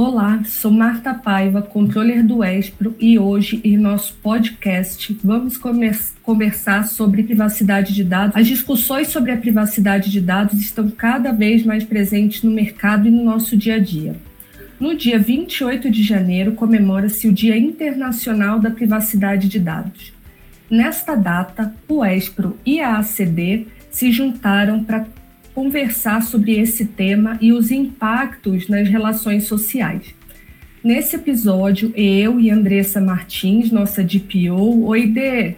Olá, sou Marta Paiva, controller do Espro, e hoje, em nosso podcast, vamos conversar sobre privacidade de dados. As discussões sobre a privacidade de dados estão cada vez mais presentes no mercado e no nosso dia a dia. No dia 28 de janeiro, comemora-se o Dia Internacional da Privacidade de Dados. Nesta data, o Espro e a ACD se juntaram para conversar sobre esse tema e os impactos nas relações sociais. Nesse episódio, eu e Andressa Martins, nossa DPO. Oi, Dê!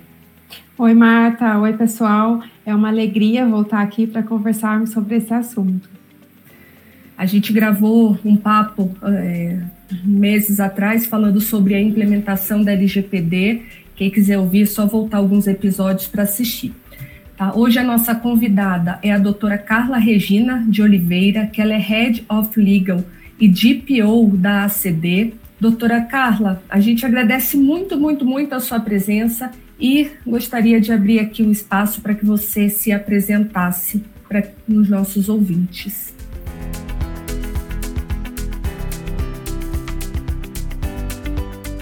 Oi, Marta. Oi, pessoal. É uma alegria voltar aqui para conversarmos sobre esse assunto. A gente gravou um papo é, meses atrás falando sobre a implementação da LGPD. Quem quiser ouvir, é só voltar alguns episódios para assistir. Tá? Hoje a nossa convidada é a doutora Carla Regina de Oliveira, que ela é Head of Legal e DPO da ACD. Doutora Carla, a gente agradece muito, muito, muito a sua presença e gostaria de abrir aqui um espaço para que você se apresentasse para os nossos ouvintes.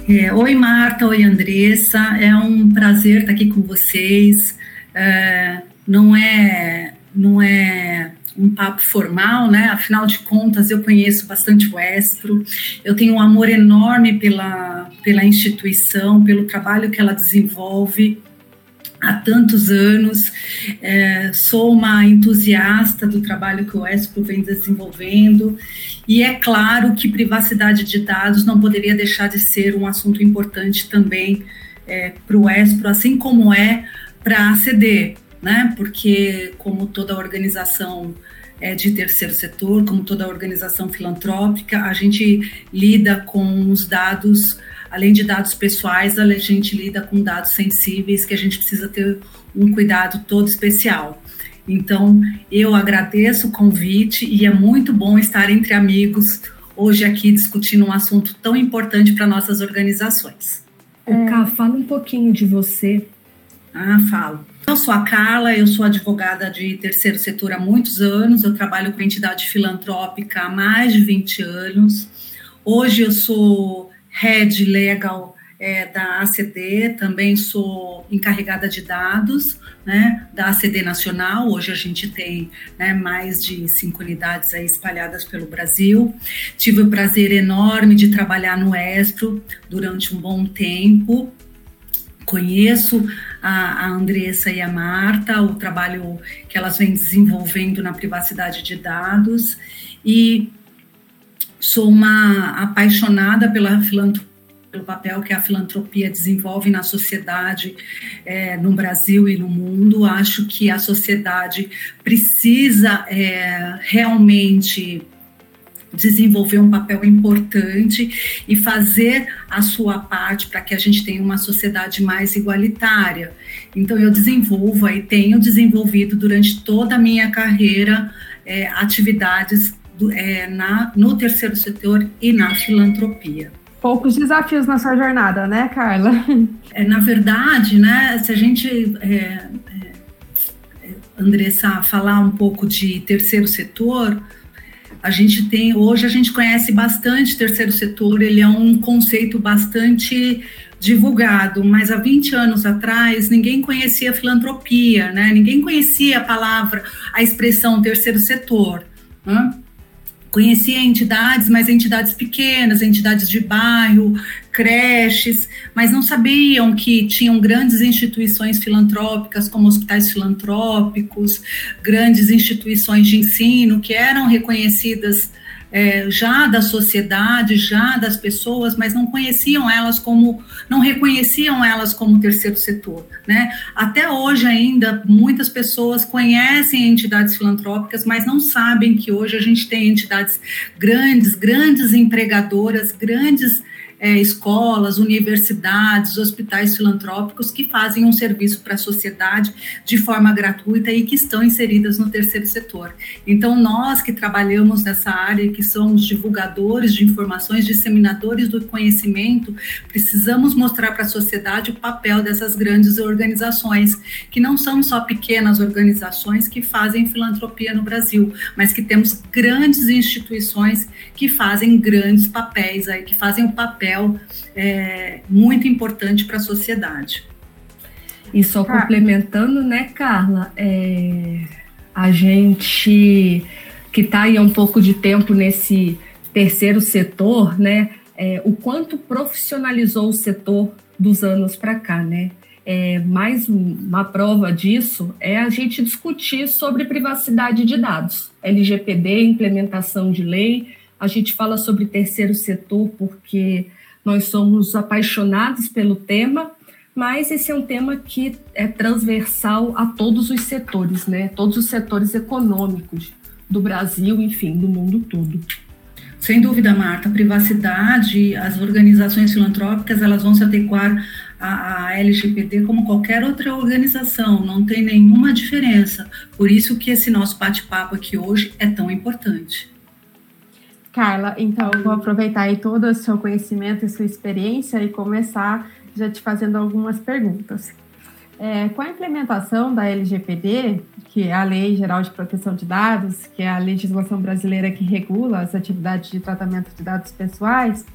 É, oi, Marta. Oi, Andressa. É um prazer estar aqui com vocês. É, não é não é um papo formal, né? Afinal de contas, eu conheço bastante o Espro, eu tenho um amor enorme pela, pela instituição, pelo trabalho que ela desenvolve há tantos anos. É, sou uma entusiasta do trabalho que o Espro vem desenvolvendo. E é claro que privacidade de dados não poderia deixar de ser um assunto importante também é, para o Espro, assim como é para aceder, né? Porque como toda organização é, de terceiro setor, como toda organização filantrópica, a gente lida com os dados, além de dados pessoais, a gente lida com dados sensíveis que a gente precisa ter um cuidado todo especial. Então, eu agradeço o convite e é muito bom estar entre amigos hoje aqui discutindo um assunto tão importante para nossas organizações. O Cá, fala um pouquinho de você, ah, falo. Eu sou a Carla, eu sou advogada de terceiro setor há muitos anos, eu trabalho com entidade filantrópica há mais de 20 anos. Hoje eu sou head legal é, da ACD, também sou encarregada de dados né, da ACD Nacional. Hoje a gente tem né, mais de cinco unidades aí espalhadas pelo Brasil. Tive o prazer enorme de trabalhar no Espro durante um bom tempo. Conheço a, a Andressa e a Marta, o trabalho que elas vêm desenvolvendo na privacidade de dados e sou uma apaixonada pela pelo papel que a filantropia desenvolve na sociedade, é, no Brasil e no mundo. Acho que a sociedade precisa é, realmente desenvolver um papel importante e fazer a sua parte para que a gente tenha uma sociedade mais igualitária. Então, eu desenvolvo e tenho desenvolvido durante toda a minha carreira é, atividades do, é, na, no terceiro setor e na filantropia. Poucos desafios na sua jornada, né, Carla? É, na verdade, né, se a gente é, é Andressa, falar um pouco de terceiro setor, a gente tem, hoje a gente conhece bastante terceiro setor, ele é um conceito bastante divulgado, mas há 20 anos atrás ninguém conhecia filantropia, né? Ninguém conhecia a palavra, a expressão terceiro setor. Né? Conhecia entidades, mas entidades pequenas, entidades de bairro, creches, mas não sabiam que tinham grandes instituições filantrópicas, como hospitais filantrópicos, grandes instituições de ensino que eram reconhecidas é, já da sociedade, já das pessoas, mas não conheciam elas como, não reconheciam elas como terceiro setor, né? Até hoje ainda muitas pessoas conhecem entidades filantrópicas, mas não sabem que hoje a gente tem entidades grandes, grandes empregadoras, grandes é, escolas, universidades, hospitais filantrópicos que fazem um serviço para a sociedade de forma gratuita e que estão inseridas no terceiro setor. Então, nós que trabalhamos nessa área, que somos divulgadores de informações, disseminadores do conhecimento, precisamos mostrar para a sociedade o papel dessas grandes organizações, que não são só pequenas organizações que fazem filantropia no Brasil, mas que temos grandes instituições que fazem grandes papéis aí, que fazem o um papel é, muito importante para a sociedade. E só complementando, né, Carla, é, a gente que está aí há um pouco de tempo nesse terceiro setor, né, é, o quanto profissionalizou o setor dos anos para cá, né? É, mais uma prova disso é a gente discutir sobre privacidade de dados, LGPD, implementação de lei. A gente fala sobre terceiro setor porque nós somos apaixonados pelo tema, mas esse é um tema que é transversal a todos os setores, né? Todos os setores econômicos do Brasil, enfim, do mundo todo. Sem dúvida, Marta, a privacidade, as organizações filantrópicas, elas vão se adequar à, à LGPD como qualquer outra organização, não tem nenhuma diferença. Por isso que esse nosso bate-papo aqui hoje é tão importante. Carla, então eu vou aproveitar aí todo o seu conhecimento e sua experiência e começar já te fazendo algumas perguntas. É, com a implementação da LGPD, que é a Lei Geral de Proteção de Dados, que é a legislação brasileira que regula as atividades de tratamento de dados pessoais,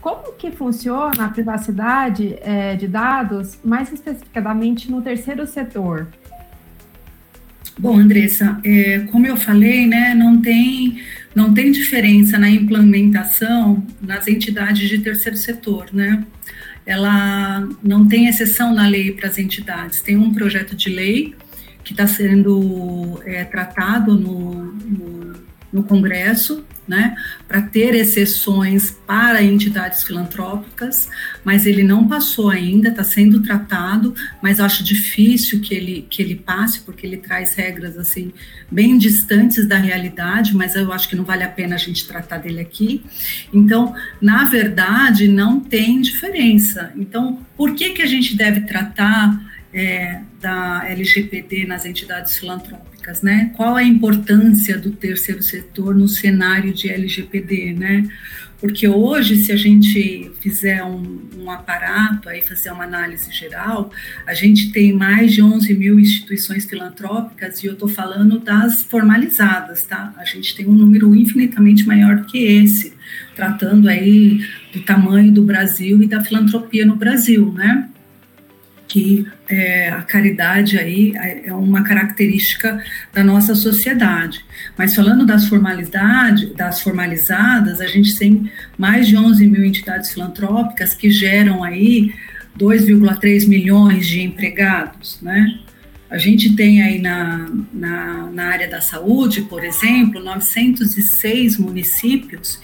como que funciona a privacidade é, de dados, mais especificadamente no terceiro setor? Bom, Andressa, é, como eu falei, né, não tem não tem diferença na implementação nas entidades de terceiro setor, né? Ela não tem exceção na lei para as entidades. Tem um projeto de lei que está sendo é, tratado no, no, no Congresso, né, para ter exceções para entidades filantrópicas, mas ele não passou ainda, está sendo tratado, mas acho difícil que ele, que ele passe, porque ele traz regras assim bem distantes da realidade, mas eu acho que não vale a pena a gente tratar dele aqui. Então, na verdade, não tem diferença. Então, por que, que a gente deve tratar é, da LGPD nas entidades filantrópicas, né? Qual a importância do terceiro setor no cenário de LGPD, né? Porque hoje, se a gente fizer um, um, aparato, aí fazer uma análise geral, a gente tem mais de 11 mil instituições filantrópicas e eu estou falando das formalizadas, tá? A gente tem um número infinitamente maior do que esse, tratando aí do tamanho do Brasil e da filantropia no Brasil, né? Que é, a caridade aí é uma característica da nossa sociedade. Mas falando das formalidades, das formalizadas, a gente tem mais de 11 mil entidades filantrópicas que geram aí 2,3 milhões de empregados, né? A gente tem aí na, na, na, área da saúde, por exemplo, 906 municípios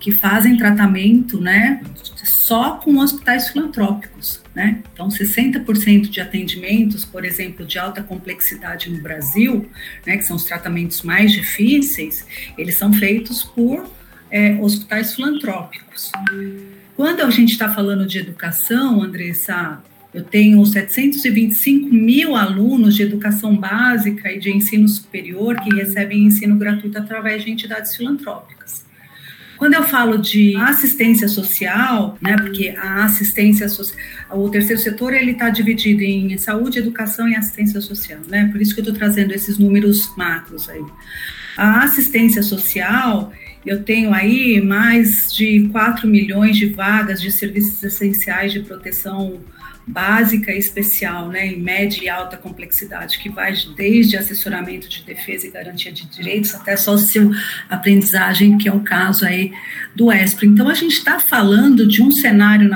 que fazem tratamento, né, só com hospitais filantrópicos. Né? Então, 60% de atendimentos, por exemplo, de alta complexidade no Brasil, né, que são os tratamentos mais difíceis, eles são feitos por é, hospitais filantrópicos. Quando a gente está falando de educação, Andressa, eu tenho 725 mil alunos de educação básica e de ensino superior que recebem ensino gratuito através de entidades filantrópicas. Quando eu falo de assistência social, né, porque a assistência social, o terceiro setor ele está dividido em saúde, educação e assistência social, né? Por isso que eu estou trazendo esses números macros aí. A assistência social, eu tenho aí mais de 4 milhões de vagas de serviços essenciais de proteção básica e especial, né, em média e alta complexidade, que vai desde assessoramento de defesa e garantia de direitos até sócio aprendizagem, que é o caso aí do ESPRO. Então, a gente está falando de um cenário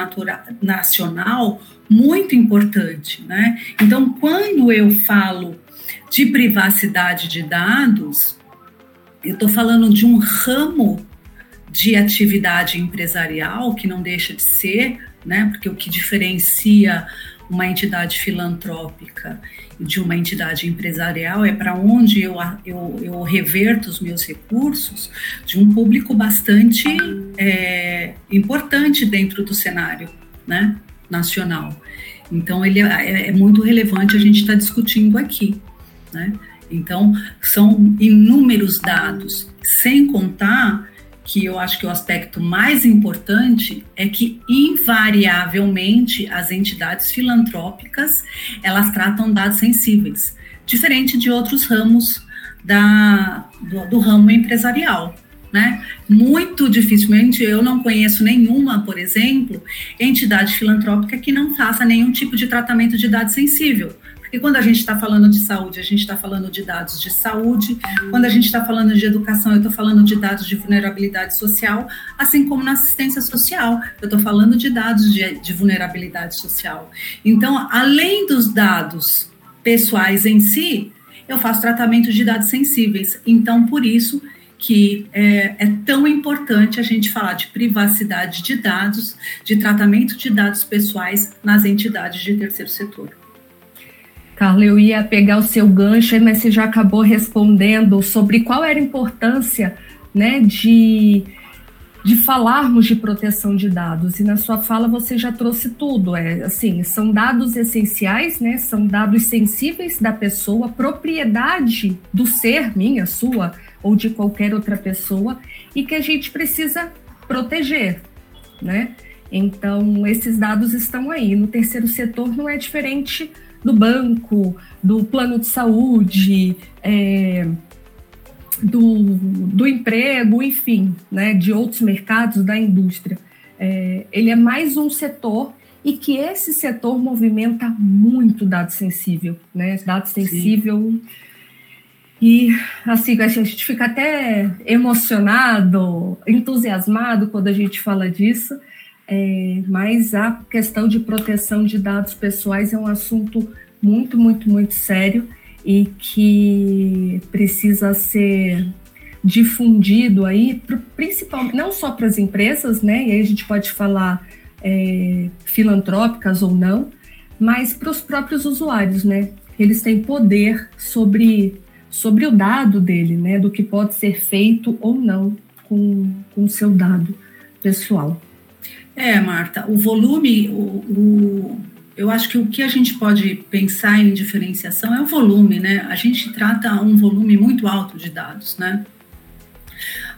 nacional muito importante, né? Então, quando eu falo de privacidade de dados, eu estou falando de um ramo de atividade empresarial que não deixa de ser né? Porque o que diferencia uma entidade filantrópica de uma entidade empresarial, é para onde eu, eu, eu, reverto os meus recursos de um público bastante é, importante dentro do cenário né, nacional. Então, ele é, é muito relevante a gente estar tá discutindo aqui. Né? Então, são inúmeros dados, sem contar que eu acho que o aspecto mais importante é que invariavelmente as entidades filantrópicas elas tratam dados sensíveis, diferente de outros ramos da, do, do ramo empresarial. Né? Muito dificilmente eu não conheço nenhuma, por exemplo, entidade filantrópica que não faça nenhum tipo de tratamento de dado sensível. Porque quando a gente está falando de saúde, a gente está falando de dados de saúde, quando a gente está falando de educação, eu estou falando de dados de vulnerabilidade social, assim como na assistência social, eu estou falando de dados de, de vulnerabilidade social. Então, além dos dados pessoais em si, eu faço tratamento de dados sensíveis. Então, por isso que é, é, tão importante a gente falar de privacidade de dados, de tratamento de dados pessoais nas entidades de terceiro setor. Carla, eu ia pegar o seu gancho, mas você já acabou respondendo sobre qual era a importância né, de, de falarmos de proteção de dados. E na sua fala você já trouxe tudo. É assim, são dados essenciais, né? São dados sensíveis da pessoa, propriedade do ser, minha, sua ou de qualquer outra pessoa, e que a gente precisa proteger, né? Então, esses dados estão aí. No terceiro setor não é diferente do banco, do plano de saúde, é, do, do emprego, enfim, né, de outros mercados da indústria. É, ele é mais um setor e que esse setor movimenta muito dado sensível, né? Dado sensível. Sim. E assim, a gente fica até emocionado, entusiasmado quando a gente fala disso, é, mas a questão de proteção de dados pessoais é um assunto muito, muito, muito sério e que precisa ser difundido aí, principalmente não só para as empresas, né? E aí a gente pode falar é, filantrópicas ou não, mas para os próprios usuários, né? Eles têm poder sobre, sobre o dado dele, né? Do que pode ser feito ou não com o seu dado pessoal. É, Marta, o volume, o, o, eu acho que o que a gente pode pensar em diferenciação é o volume, né? A gente trata um volume muito alto de dados, né?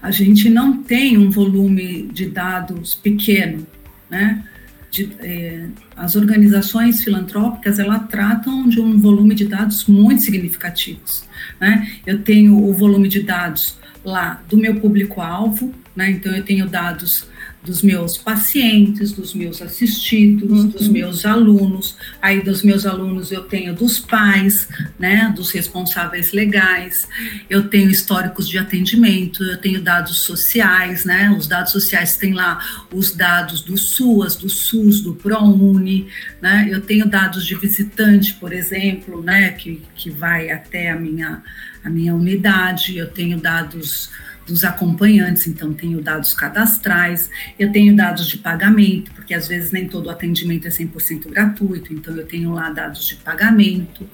A gente não tem um volume de dados pequeno, né? De, eh, as organizações filantrópicas elas tratam de um volume de dados muito significativos, né? Eu tenho o volume de dados lá do meu público-alvo, né? Então eu tenho dados dos meus pacientes, dos meus assistidos, uhum. dos meus alunos. Aí dos meus alunos eu tenho dos pais, né, dos responsáveis legais. Eu tenho históricos de atendimento, eu tenho dados sociais, né? Os dados sociais têm lá os dados do SUAS, do SUS, do ProUni, né? Eu tenho dados de visitante, por exemplo, né, que que vai até a minha a minha unidade. Eu tenho dados dos acompanhantes, então tenho dados cadastrais, eu tenho dados de pagamento, porque às vezes nem todo atendimento é 100% gratuito, então eu tenho lá dados de pagamento,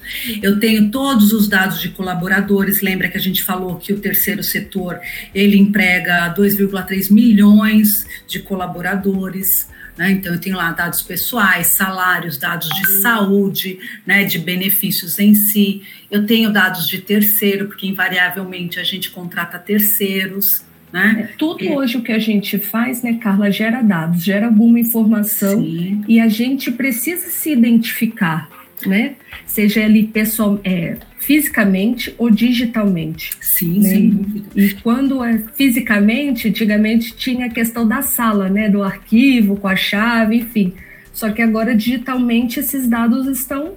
eu tenho todos os dados de colaboradores, lembra que a gente falou que o terceiro setor, ele emprega 2,3 milhões de colaboradores, né? Então, eu tenho lá dados pessoais, salários, dados de saúde, né, de benefícios em si. Eu tenho dados de terceiro, porque invariavelmente a gente contrata terceiros. Né? É, tudo e... hoje o que a gente faz, né, Carla, gera dados, gera alguma informação Sim. e a gente precisa se identificar, né? Seja ele pessoal, é, fisicamente ou digitalmente. Sim, né? sem dúvida. E quando é fisicamente, antigamente tinha a questão da sala, né, do arquivo com a chave, enfim. Só que agora digitalmente esses dados estão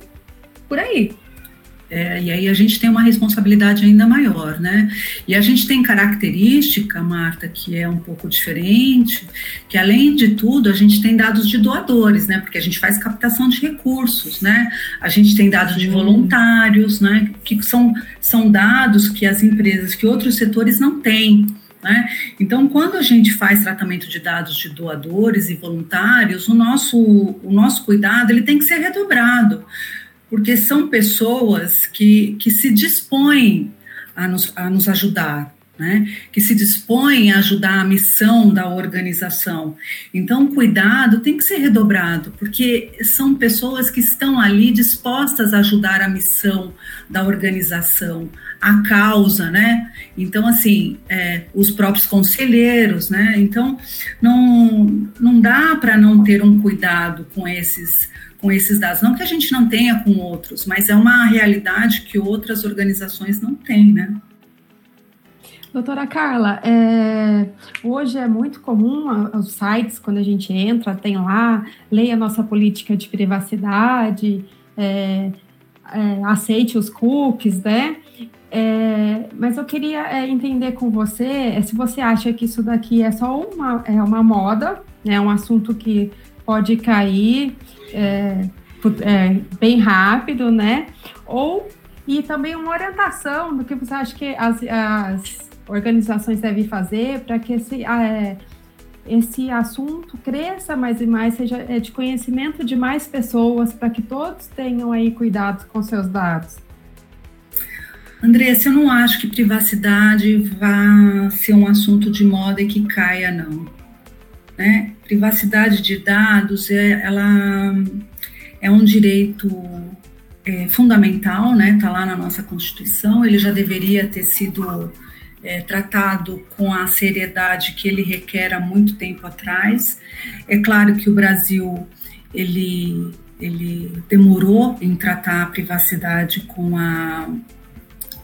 por aí. É, e aí a gente tem uma responsabilidade ainda maior, né? E a gente tem característica, Marta, que é um pouco diferente, que além de tudo a gente tem dados de doadores, né? Porque a gente faz captação de recursos, né? A gente tem dados de voluntários, né? Que são, são dados que as empresas, que outros setores não têm. Né? Então, quando a gente faz tratamento de dados de doadores e voluntários, o nosso, o nosso cuidado ele tem que ser redobrado, porque são pessoas que, que se dispõem a nos, a nos ajudar, né, que se dispõem a ajudar a missão da organização. Então, o cuidado tem que ser redobrado, porque são pessoas que estão ali dispostas a ajudar a missão da organização, a causa, né? Então, assim, é, os próprios conselheiros, né? Então, não, não dá para não ter um cuidado com esses com esses dados. Não que a gente não tenha com outros, mas é uma realidade que outras organizações não têm, né? Doutora Carla, é, hoje é muito comum os sites, quando a gente entra, tem lá, leia nossa política de privacidade, é, é, aceite os cookies, né? É, mas eu queria é, entender com você é, se você acha que isso daqui é só uma, é uma moda, é um assunto que pode cair é, bem rápido, né? Ou e também uma orientação do que você acha que as, as organizações devem fazer para que esse, é, esse assunto cresça mais e mais, seja é, de conhecimento de mais pessoas, para que todos tenham aí cuidado com seus dados? Andressa, eu não acho que privacidade vá ser um assunto de moda e que caia, não. Né? Privacidade de dados, é, ela é um direito é, fundamental, né? Está lá na nossa Constituição. Ele já deveria ter sido é, tratado com a seriedade que ele requer há muito tempo atrás. É claro que o Brasil ele, ele demorou em tratar a privacidade com a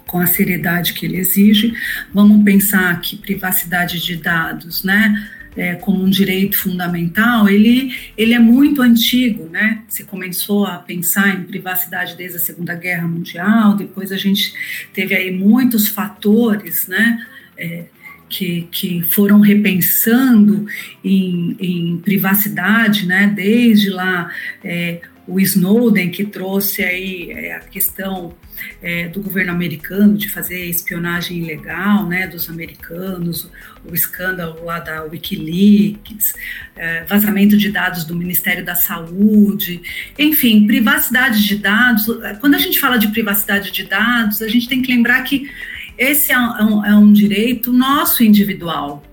com a seriedade que ele exige. Vamos pensar que privacidade de dados, né? É, como um direito fundamental, ele, ele é muito antigo, né? Se começou a pensar em privacidade desde a Segunda Guerra Mundial, depois a gente teve aí muitos fatores, né? É, que, que foram repensando em, em privacidade, né? Desde lá é, o Snowden que trouxe aí é, a questão é, do governo americano de fazer espionagem ilegal, né, dos americanos, o, escândalo lá da WikiLeaks, é, vazamento de dados do Ministério da Saúde, enfim, privacidade de dados. Quando a gente fala de privacidade de dados, a gente tem que lembrar que esse é um, é um direito nosso individual,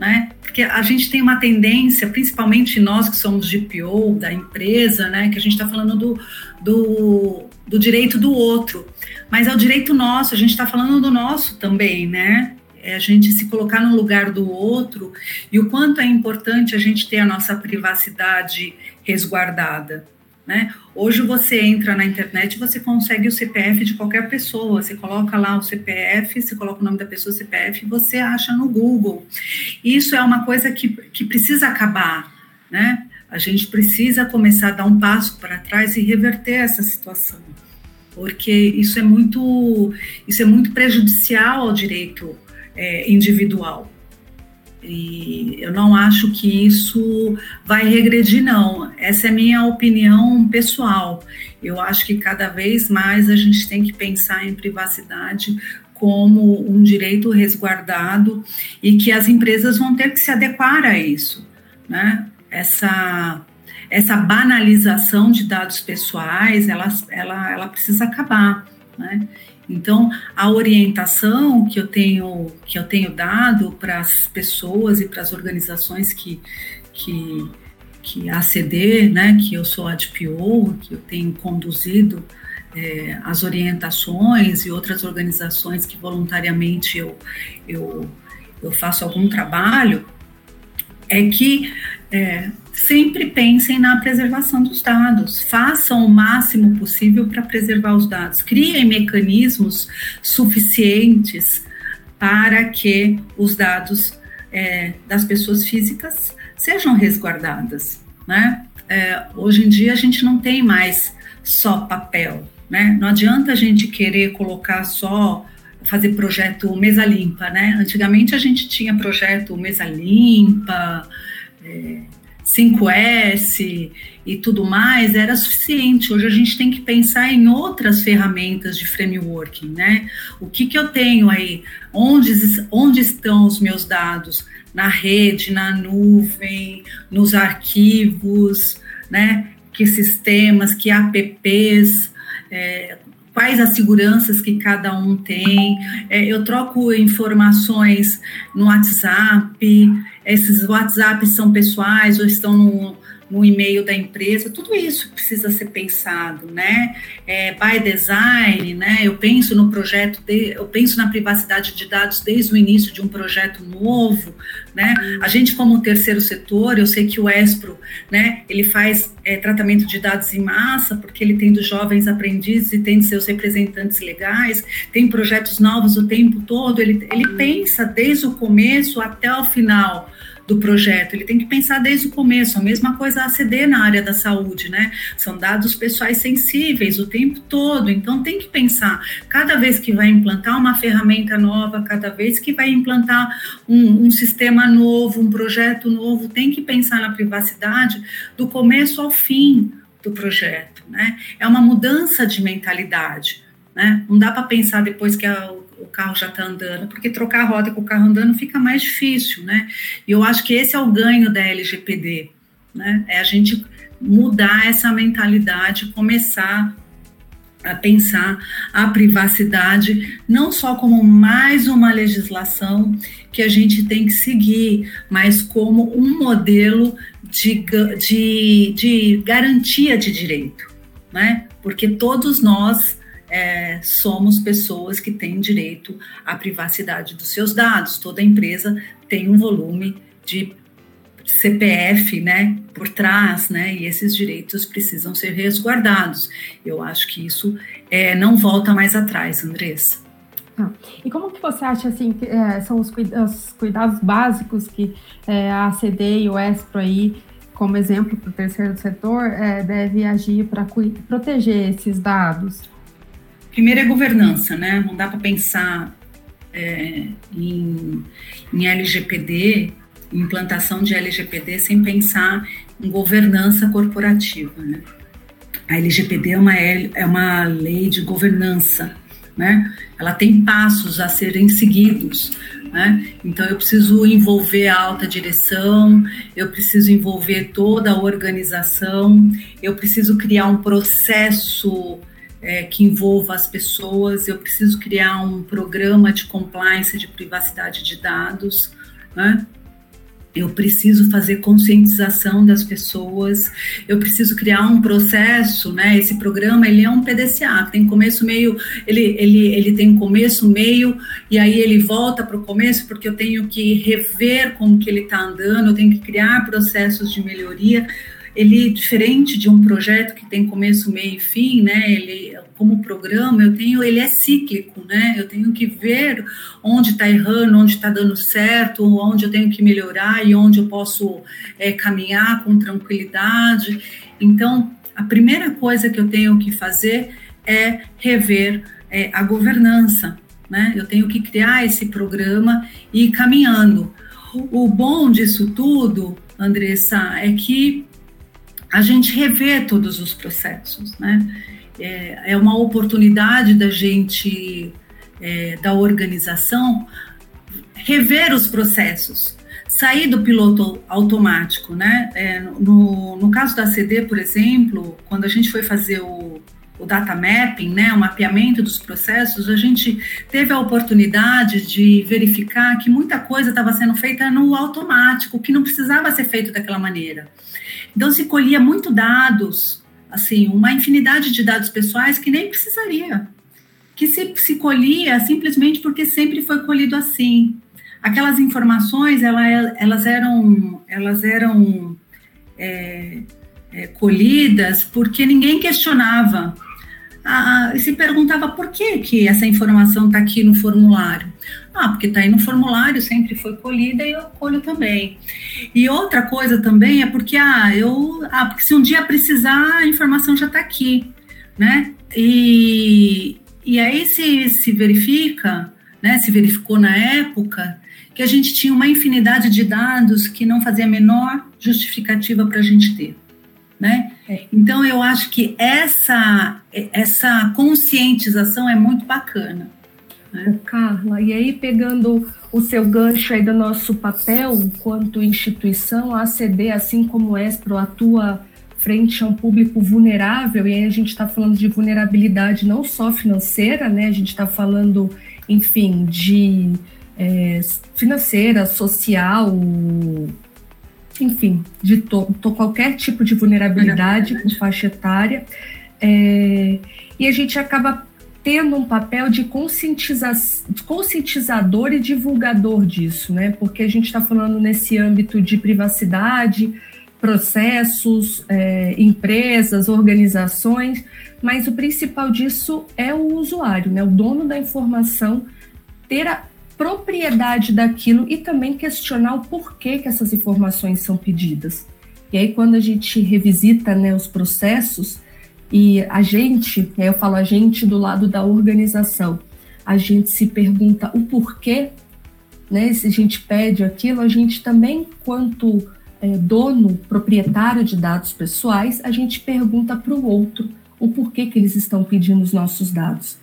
né? Porque a gente tem uma tendência, principalmente nós que somos GPO da empresa, né? Que a gente está falando do, do, do, direito do outro, mas é o direito nosso, a gente está falando do nosso também, né? É a gente se colocar no lugar do outro e o quanto é importante a gente ter a nossa privacidade resguardada. Né? Hoje você entra na internet você consegue o CPF de qualquer pessoa. Você coloca lá o CPF, você coloca o nome da pessoa, CPF, você acha no Google. Isso é uma coisa que, que precisa acabar. Né? A gente precisa começar a dar um passo para trás e reverter essa situação, porque isso é muito, isso é muito prejudicial ao direito é, individual. E eu não acho que isso vai regredir, não. Essa é a minha opinião pessoal. Eu acho que cada vez mais a gente tem que pensar em privacidade como um direito resguardado e que as empresas vão ter que se adequar a isso, né? Essa essa banalização de dados pessoais, ela, ela, ela precisa acabar, né? Então, a orientação que eu tenho, que eu tenho dado para as pessoas e para as organizações que, que, que né, que eu sou a DPO, que eu tenho conduzido é, as orientações e outras organizações que voluntariamente eu, eu, eu faço algum trabalho, é que é, sempre pensem na preservação dos dados, façam o máximo possível para preservar os dados, criem mecanismos suficientes para que os dados é, das pessoas físicas sejam resguardadas. Né? É, hoje em dia a gente não tem mais só papel, né? Não adianta a gente querer colocar só fazer projeto mesa limpa, né? Antigamente a gente tinha projeto mesa limpa, é, 5S, e tudo mais era suficiente. Hoje a gente tem que pensar em outras ferramentas de frameworking, né? O que, que eu tenho aí? Onde, onde estão os meus dados? Na rede, na nuvem, nos arquivos, né? Que sistemas, que apps, é, quais as seguranças que cada um tem. É, eu troco informações no WhatsApp, esses WhatsApps são pessoais ou estão no, no e-mail da empresa, tudo isso precisa ser pensado, né? É, by design, né? Eu penso no projeto, de, eu penso na privacidade de dados desde o início de um projeto novo, né? A gente como terceiro setor, eu sei que o Espro, né? Ele faz é, tratamento de dados em massa, porque ele tem dos jovens aprendizes e tem seus representantes legais, tem projetos novos o tempo todo, ele, ele pensa desde o começo até o final do projeto, ele tem que pensar desde o começo, a mesma coisa a ACD na área da saúde, né? São dados pessoais sensíveis o tempo todo, então tem que pensar, cada vez que vai implantar uma ferramenta nova, cada vez que vai implantar um, um sistema novo, um projeto novo, tem que pensar na privacidade do começo ao fim do projeto, né? É uma mudança de mentalidade. Né? Não dá para pensar depois que a, o carro já está andando, porque trocar a roda com o carro andando fica mais difícil, né? E eu acho que esse é o ganho da LGPD, né? É a gente mudar essa mentalidade, começar a pensar a privacidade não só como mais uma legislação que a gente tem que seguir, mas como um modelo de, de, de garantia de direito, né? Porque todos nós é, somos pessoas que têm direito à privacidade dos seus dados. Toda empresa tem um volume de CPF, né, por trás, né, e esses direitos precisam ser resguardados. Eu acho que isso é, não volta mais atrás, Andressa. Ah, e como que você acha assim que é, são os, os, cuidados básicos que é, a ACD e o ESPRO aí, como exemplo para o terceiro setor, é, deve agir para proteger esses dados? Primeiro é governança, né? Não dá para pensar é, em, em LGPD, implantação de LGPD, sem pensar em governança corporativa, né? A LGPD é uma, é uma lei de governança, né? Ela tem passos a serem seguidos, né? Então eu preciso envolver a alta direção, eu preciso envolver toda a organização, eu preciso criar um processo é, que envolva as pessoas, eu preciso criar um programa de compliance de privacidade de dados, né? eu preciso fazer conscientização das pessoas, eu preciso criar um processo, né? Esse programa ele é um PDCA, tem começo, meio, ele, ele, ele tem começo, meio, e aí ele volta para o começo, porque eu tenho que rever como que ele está andando, eu tenho que criar processos de melhoria ele diferente de um projeto que tem começo, meio e fim, né? Ele como programa, eu tenho, ele é cíclico, né? Eu tenho que ver onde está errando, onde está dando certo, onde eu tenho que melhorar e onde eu posso é, caminhar com tranquilidade. Então, a primeira coisa que eu tenho que fazer é rever é, a governança, né? Eu tenho que criar esse programa e ir caminhando. O bom disso tudo, Andressa, é que a gente rever todos os processos, né? É, é uma oportunidade da gente, é, da organização, rever os processos, sair do piloto automático, né? É, no, no caso da CD, por exemplo, quando a gente foi fazer o, o data mapping, né, o mapeamento dos processos, a gente teve a oportunidade de verificar que muita coisa estava sendo feita no automático, que não precisava ser feito daquela maneira. Então se colhia muito dados, assim, uma infinidade de dados pessoais que nem precisaria, que se, se colhia simplesmente porque sempre foi colhido assim. Aquelas informações, ela, elas eram, elas eram é, é, colhidas porque ninguém questionava ah, se perguntava por que, que essa informação está aqui no formulário. Ah, porque está aí no formulário, sempre foi colhida e eu colho também. E outra coisa também é porque, ah, eu, ah, porque se um dia precisar, a informação já está aqui, né? E, e aí se, se verifica, né, se verificou na época, que a gente tinha uma infinidade de dados que não fazia a menor justificativa para a gente ter. né? É. Então eu acho que essa essa conscientização é muito bacana. Né? Carla, e aí pegando o seu gancho aí do nosso papel enquanto instituição, a ACD, assim como o ESPRO, atua frente a um público vulnerável, e aí a gente está falando de vulnerabilidade não só financeira, né? A gente está falando, enfim, de é, financeira, social, enfim, de to, to, qualquer tipo de vulnerabilidade com faixa etária. É, e a gente acaba tendo um papel de conscientiza conscientizador e divulgador disso, né? Porque a gente está falando nesse âmbito de privacidade, processos, é, empresas, organizações, mas o principal disso é o usuário, né? O dono da informação ter a propriedade daquilo e também questionar o porquê que essas informações são pedidas. E aí, quando a gente revisita né, os processos, e a gente, eu falo a gente do lado da organização, a gente se pergunta o porquê, né? Se a gente pede aquilo, a gente também, quanto é, dono, proprietário de dados pessoais, a gente pergunta para o outro o porquê que eles estão pedindo os nossos dados.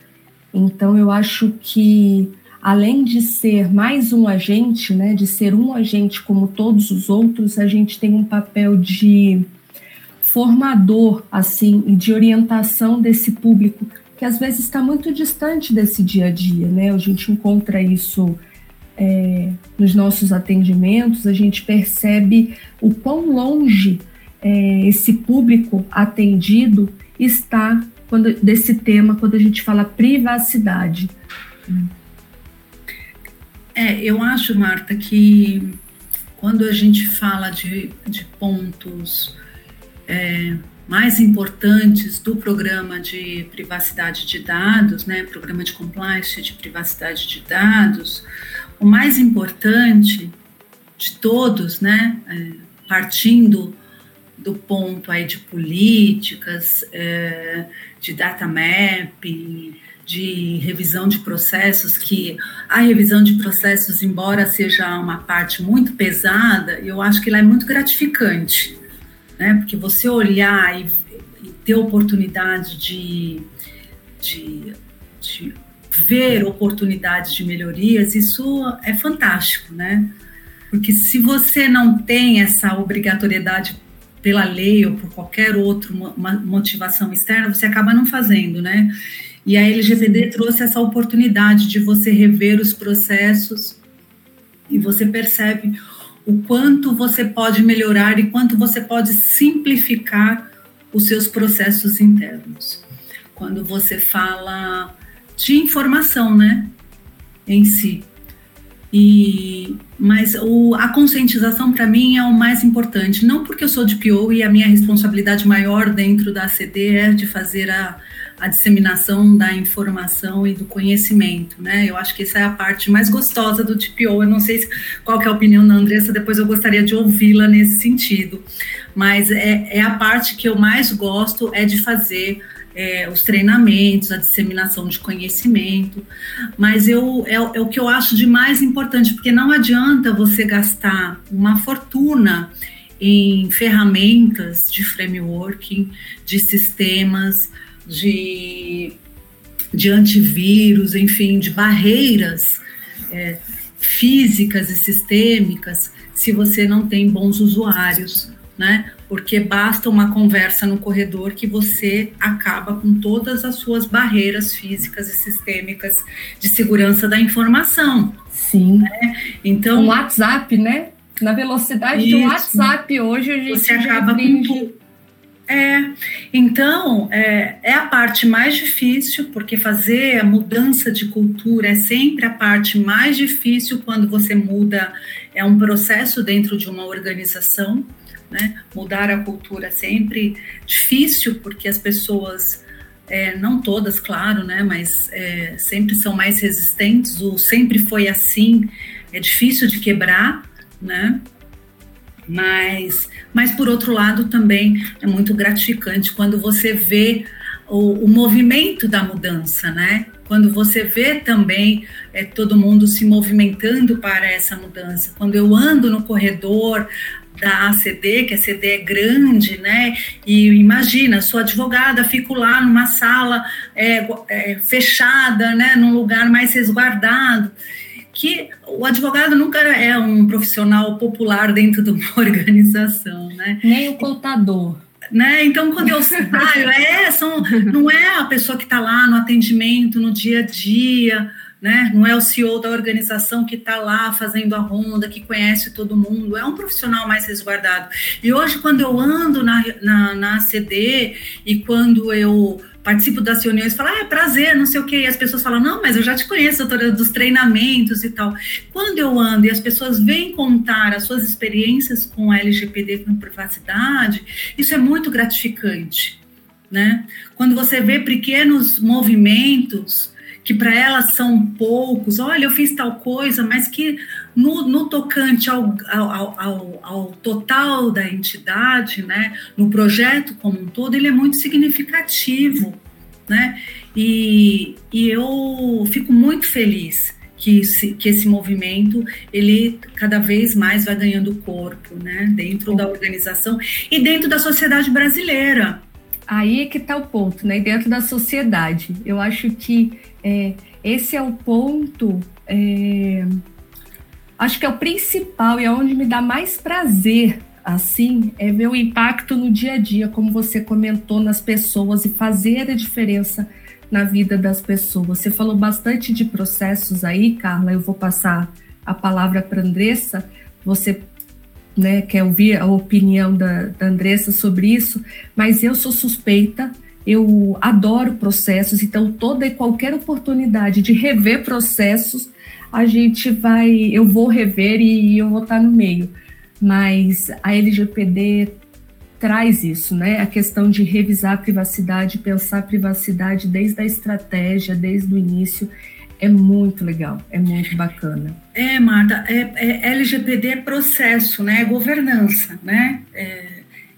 Então, eu acho que além de ser mais um agente, né, de ser um agente como todos os outros, a gente tem um papel de formador, assim, e de orientação desse público que às vezes está muito distante desse dia a dia, né? A gente encontra isso é, nos nossos atendimentos, a gente percebe o quão longe é, esse público atendido está quando, desse tema quando a gente fala privacidade. É, eu acho, Marta, que quando a gente fala de, de pontos é, mais importantes do programa de privacidade de dados, né, programa de compliance de privacidade de dados, o mais importante de todos, né, é, partindo do ponto aí de políticas, é, de data mapping, de revisão de processos, que a revisão de processos, embora seja uma parte muito pesada, eu acho que ela é muito gratificante, né? Porque você olhar e, e ter oportunidade de, de, de ver oportunidades de melhorias, isso é fantástico, né? Porque se você não tem essa obrigatoriedade pela lei ou por qualquer outra motivação externa, você acaba não fazendo, né? E a LGPD trouxe essa oportunidade de você rever os processos e você percebe o quanto você pode melhorar e quanto você pode simplificar os seus processos internos. Quando você fala de informação, né, em si. E, mas o, a conscientização para mim é o mais importante, não porque eu sou de PO e a minha responsabilidade maior dentro da ACD é de fazer a, a disseminação da informação e do conhecimento, né? Eu acho que essa é a parte mais gostosa do TPO. Eu não sei se, qual é a opinião da Andressa, depois eu gostaria de ouvi-la nesse sentido. Mas é, é, a parte que eu mais gosto é de fazer é, os treinamentos, a disseminação de conhecimento. Mas eu é, é o que eu acho de mais importante, porque não adianta você gastar uma fortuna em ferramentas de frameworking, de sistemas, de, de antivírus, enfim, de barreiras é, físicas e sistêmicas, se você não tem bons usuários, né? Porque basta uma conversa no corredor que você acaba com todas as suas barreiras físicas e sistêmicas de segurança da informação. Sim. Né? Então, o WhatsApp, né? Na velocidade isso, do WhatsApp hoje a gente você acaba com é, então é, é, a parte mais difícil, porque fazer a mudança de cultura é sempre a parte mais difícil quando você muda, é um processo dentro de uma organização, né? Mudar a cultura é sempre difícil, porque as pessoas, é, não todas, claro, né? Mas é, sempre são mais resistentes, ou sempre foi assim, é difícil de quebrar, né? Mas, mas por outro lado também é muito gratificante quando você vê o, o movimento da mudança, né? Quando você vê também é, todo mundo se movimentando para essa mudança. Quando eu ando no corredor da ACD, que a CD é grande, né? E imagina, sua advogada fica lá numa sala é, é, fechada, né? Num lugar mais resguardado. Que o advogado nunca é um profissional popular dentro de uma organização, né? Nem o contador. Né? Então, quando eu saio, é, são, não é a pessoa que está lá no atendimento, no dia a dia, né? Não é o CEO da organização que está lá fazendo a ronda, que conhece todo mundo, é um profissional mais resguardado. E hoje, quando eu ando na, na, na CD e quando eu participo das reuniões, falo, ah, é prazer, não sei o quê, e as pessoas falam, não, mas eu já te conheço, doutora, dos treinamentos e tal. Quando eu ando e as pessoas vêm contar as suas experiências com a LGPD com privacidade, isso é muito gratificante, né? Quando você vê pequenos movimentos que para elas são poucos, olha, eu fiz tal coisa, mas que no, no tocante ao, ao, ao, ao, total da entidade, né, no projeto como um todo, ele é muito significativo, né, e, e eu fico muito feliz que esse, que esse movimento ele cada vez mais vai ganhando corpo, né, dentro da organização e dentro da sociedade brasileira. Aí é que está o ponto, né, dentro da sociedade. Eu acho que é, esse é o ponto, é, acho que é o principal e é onde me dá mais prazer, assim, é ver o impacto no dia a dia, como você comentou, nas pessoas e fazer a diferença na vida das pessoas. Você falou bastante de processos aí, Carla, eu vou passar a palavra para Andressa, você né, quer ouvir a opinião da, da Andressa sobre isso, mas eu sou suspeita, eu adoro processos, então toda e qualquer oportunidade de rever processos, a gente vai, eu vou rever e eu vou estar no meio. Mas a LGPD traz isso, né? A questão de revisar a privacidade, pensar a privacidade desde a estratégia, desde o início, é muito legal, é muito bacana. É, Marta, é, é LGPD é processo, né? É governança, né? É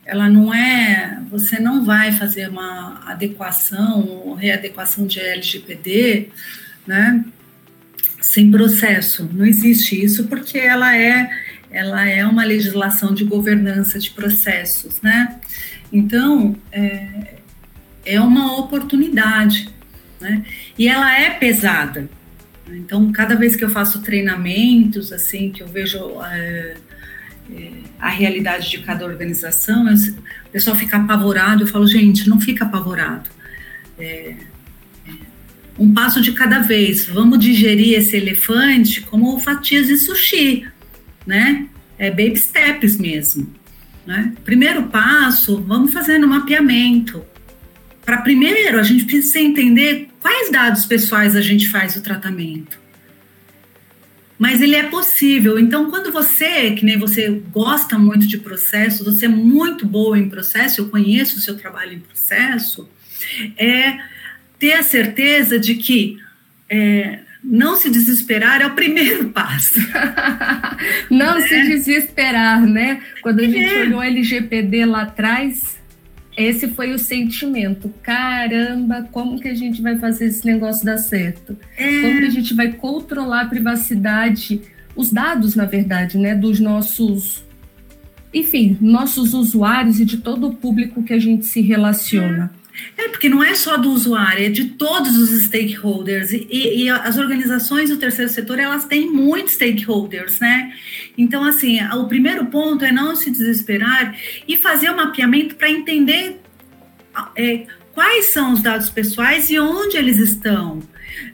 ela não é, você não vai fazer uma adequação ou readequação de LGPD, né, sem processo. Não existe isso porque ela é, ela é uma legislação de governança de processos, né? Então, é, é uma oportunidade, né? E ela é pesada. Então, cada vez que eu faço treinamentos, assim, que eu vejo é, é, a realidade de cada organização, o pessoal fica apavorado, eu falo, gente, não fica apavorado. É, um passo de cada vez, vamos digerir esse elefante como fatias de sushi, né? É baby steps mesmo. Né? Primeiro passo, vamos fazendo um mapeamento. Para primeiro, a gente precisa entender quais dados pessoais a gente faz o tratamento mas ele é possível. Então, quando você, que nem você gosta muito de processo, você é muito boa em processo, eu conheço o seu trabalho em processo, é ter a certeza de que é, não se desesperar é o primeiro passo. não é. se desesperar, né? Quando a gente é. olhou o LGPD lá atrás, esse foi o sentimento. Caramba, como que a gente vai fazer esse negócio dar certo? É. Como que a gente vai controlar a privacidade, os dados, na verdade, né, dos nossos, enfim, nossos usuários e de todo o público que a gente se relaciona. É, porque não é só do usuário, é de todos os stakeholders. E, e, as organizações do terceiro setor, elas têm muitos stakeholders, né? Então, assim, o primeiro ponto é não se desesperar e fazer o um mapeamento para entender é, quais são os dados pessoais e onde eles estão.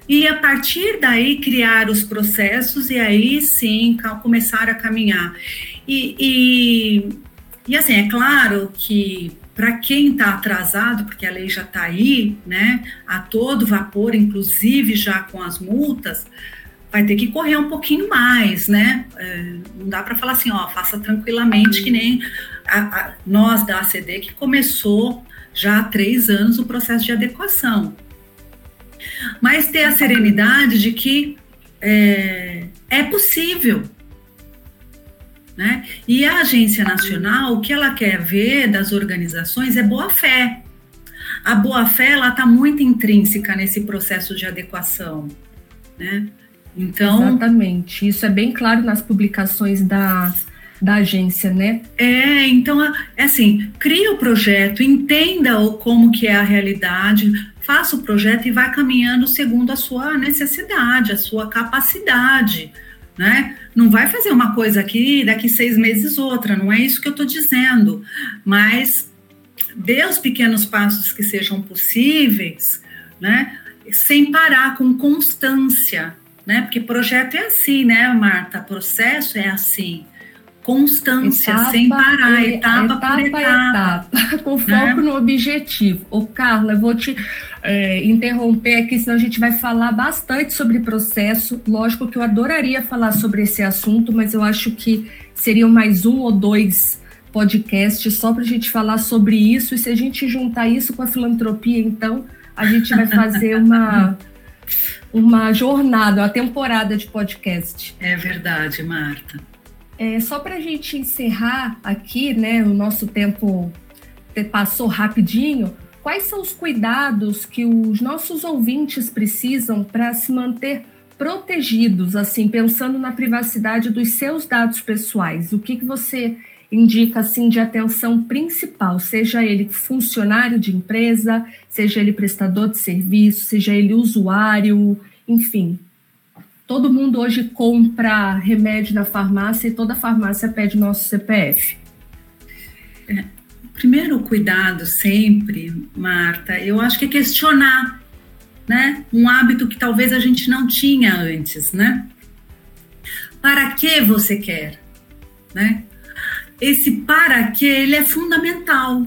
E a partir daí criar os processos e aí sim começar a caminhar. E, e, e assim, é claro que para quem está atrasado, porque a lei já está aí, né, a todo vapor, inclusive já com as multas, vai ter que correr um pouquinho mais, né? É, não dá para falar assim, ó, faça tranquilamente, que nem a, a, nós da ACD, que começou já há três anos o processo de adequação. Mas ter a serenidade de que é, é possível, né? E a agência nacional, o que ela quer ver das organizações é boa fé. A boa fé ela está muito intrínseca nesse processo de adequação, né? Então, exatamente. Isso é bem claro nas publicações da da agência, né? É, então, é assim, cria o projeto, entenda o, como que é a realidade, faça o projeto e vá caminhando segundo a sua necessidade, a sua capacidade, né? Não vai fazer uma coisa aqui daqui seis meses outra, não é isso que eu estou dizendo, mas dê os pequenos passos que sejam possíveis, né? Sem parar, com constância, né? Porque projeto é assim, né, Marta? Processo é assim constância, etapa, sem parar, etapa, etapa por etapa. etapa com foco né? no objetivo. Ô, Carla, eu vou te é, interromper aqui, senão a gente vai falar bastante sobre processo. Lógico que eu adoraria falar sobre esse assunto, mas eu acho que seriam mais um ou dois podcasts só para a gente falar sobre isso. E se a gente juntar isso com a filantropia, então a gente vai fazer uma. uma jornada, uma temporada de podcast. É verdade, Marta. É, só para a gente encerrar aqui, né? O nosso tempo passou rapidinho. Quais são os cuidados que os nossos ouvintes precisam para se manter protegidos, assim, pensando na privacidade dos seus dados pessoais? O que, que você indica assim de atenção principal, seja ele funcionário de empresa, seja ele prestador de serviço, seja ele usuário, enfim, Todo mundo hoje compra remédio na farmácia e toda farmácia pede nosso CPF. Primeiro cuidado sempre, Marta, eu acho que é questionar, né? Um hábito que talvez a gente não tinha antes, né? Para que você quer, né? Esse para que ele é fundamental.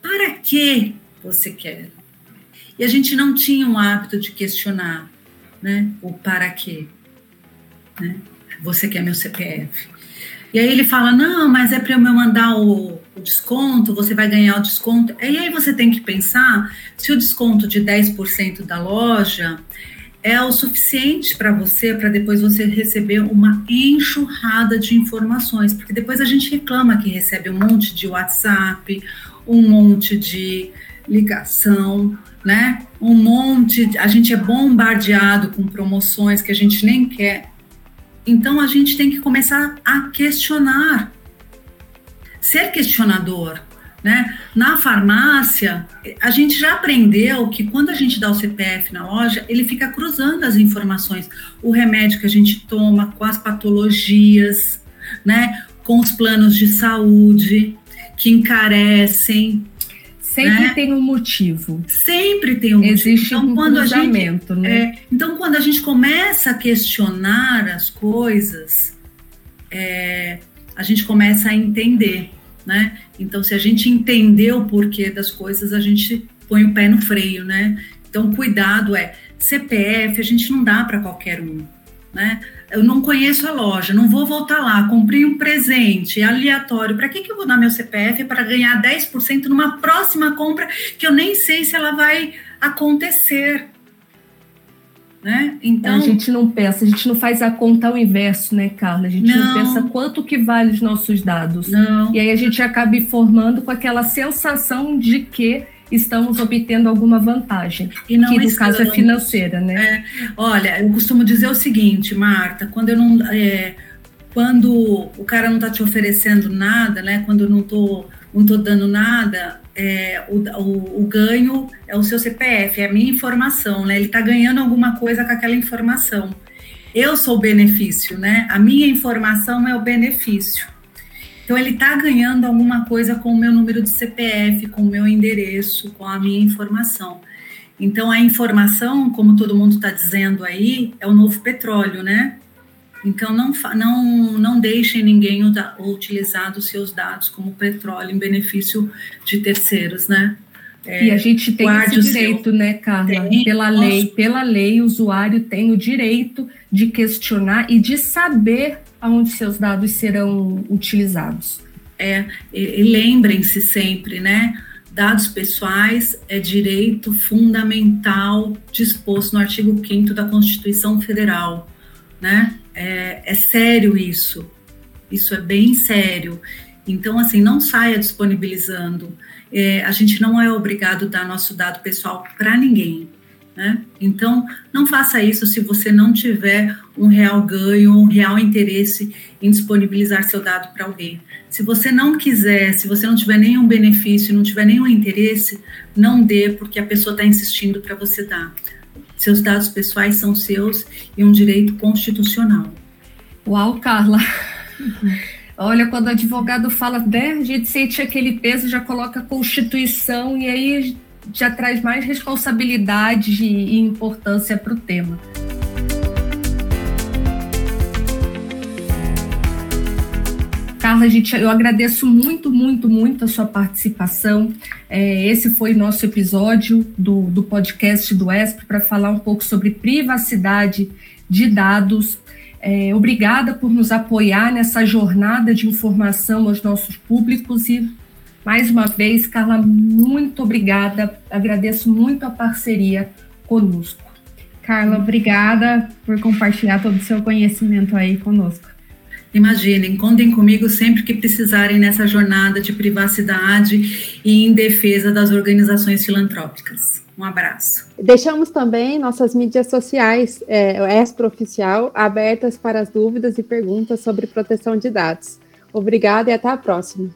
Para que você quer? E a gente não tinha um hábito de questionar né? O para quê? Né? Você quer meu CPF. E aí ele fala: não, mas é para eu mandar o, o, desconto, você vai ganhar o desconto. E aí você tem que pensar se o desconto de 10% da loja é o suficiente para você, para depois você receber uma enxurrada de informações. Porque depois a gente reclama que recebe um monte de WhatsApp, um monte de ligação, né? Um monte, a gente é bombardeado com promoções que a gente nem quer. Então a gente tem que começar a questionar. Ser questionador, né? Na farmácia, a gente já aprendeu que quando a gente dá o CPF na loja, ele fica cruzando as informações, o remédio que a gente toma, com as patologias, né? Com os planos de saúde que encarecem, Sempre né? tem um motivo. Sempre tem um motivo. Existe então, um quando cruzamento, gente, né? É, então, quando a gente começa a questionar as coisas, é, a gente começa a entender, né? Então, se a gente entender o porquê das coisas, a gente põe o pé no freio, né? Então, cuidado é CPF, a gente não dá para qualquer um, né? eu não conheço a loja, não vou voltar lá, comprei um presente aleatório, para que, que eu vou dar meu CPF para ganhar 10% numa próxima compra que eu nem sei se ela vai acontecer? Né? Então, a gente não pensa, a gente não faz a conta ao inverso, né, Carla? A gente não, não pensa quanto que vale os nossos dados. Não. E aí a gente acaba informando com aquela sensação de que estamos obtendo alguma vantagem, e não que no caso é financeira, né? É, olha, eu costumo dizer o seguinte, Marta, quando eu não, é, quando o cara não está te oferecendo nada, né? Quando eu não tô, não tô dando nada, é, o, o, o, ganho é o seu CPF, é a minha informação, né? Ele está ganhando alguma coisa com aquela informação. Eu sou o benefício, né? A minha informação é o benefício. Então ele está ganhando alguma coisa com o meu número de CPF, com o meu endereço, com a minha informação. Então a informação, como todo mundo está dizendo aí, é o novo petróleo, né? Então não, não, não deixem ninguém utilizar os seus dados como petróleo em benefício de terceiros, né? É, e a gente tem esse direito, seu... né, Carla? Tem, pela lei, pela lei, o usuário tem o direito de questionar e de saber aonde seus dados serão utilizados. É, e, e lembrem-se sempre, né? Dados pessoais é direito fundamental disposto no artigo 5 da Constituição Federal, né? É, é sério isso, isso é bem sério. Então, assim, não saia disponibilizando. É, a gente não é obrigado a dar nosso dado pessoal para ninguém. Né? Então, não faça isso se você não tiver um real ganho, um real interesse em disponibilizar seu dado para alguém. Se você não quiser, se você não tiver nenhum benefício, não tiver nenhum interesse, não dê, porque a pessoa está insistindo para você dar. Seus dados pessoais são seus e um direito constitucional. Uau, Carla! Olha, quando o advogado fala, né, a gente sente aquele peso, já coloca a Constituição e aí já traz mais responsabilidade e importância para o tema. Carla, gente, eu agradeço muito, muito, muito a sua participação. É, esse foi nosso episódio do, do podcast do ESP para falar um pouco sobre privacidade de dados. É, obrigada por nos apoiar nessa jornada de informação aos nossos públicos e mais uma vez, Carla, muito obrigada. Agradeço muito a parceria conosco. Carla, obrigada por compartilhar todo o seu conhecimento aí conosco. Imaginem, contem comigo sempre que precisarem nessa jornada de privacidade e em defesa das organizações filantrópicas. Um abraço. Deixamos também nossas mídias sociais, é, o Extra Oficial, abertas para as dúvidas e perguntas sobre proteção de dados. Obrigada e até a próxima.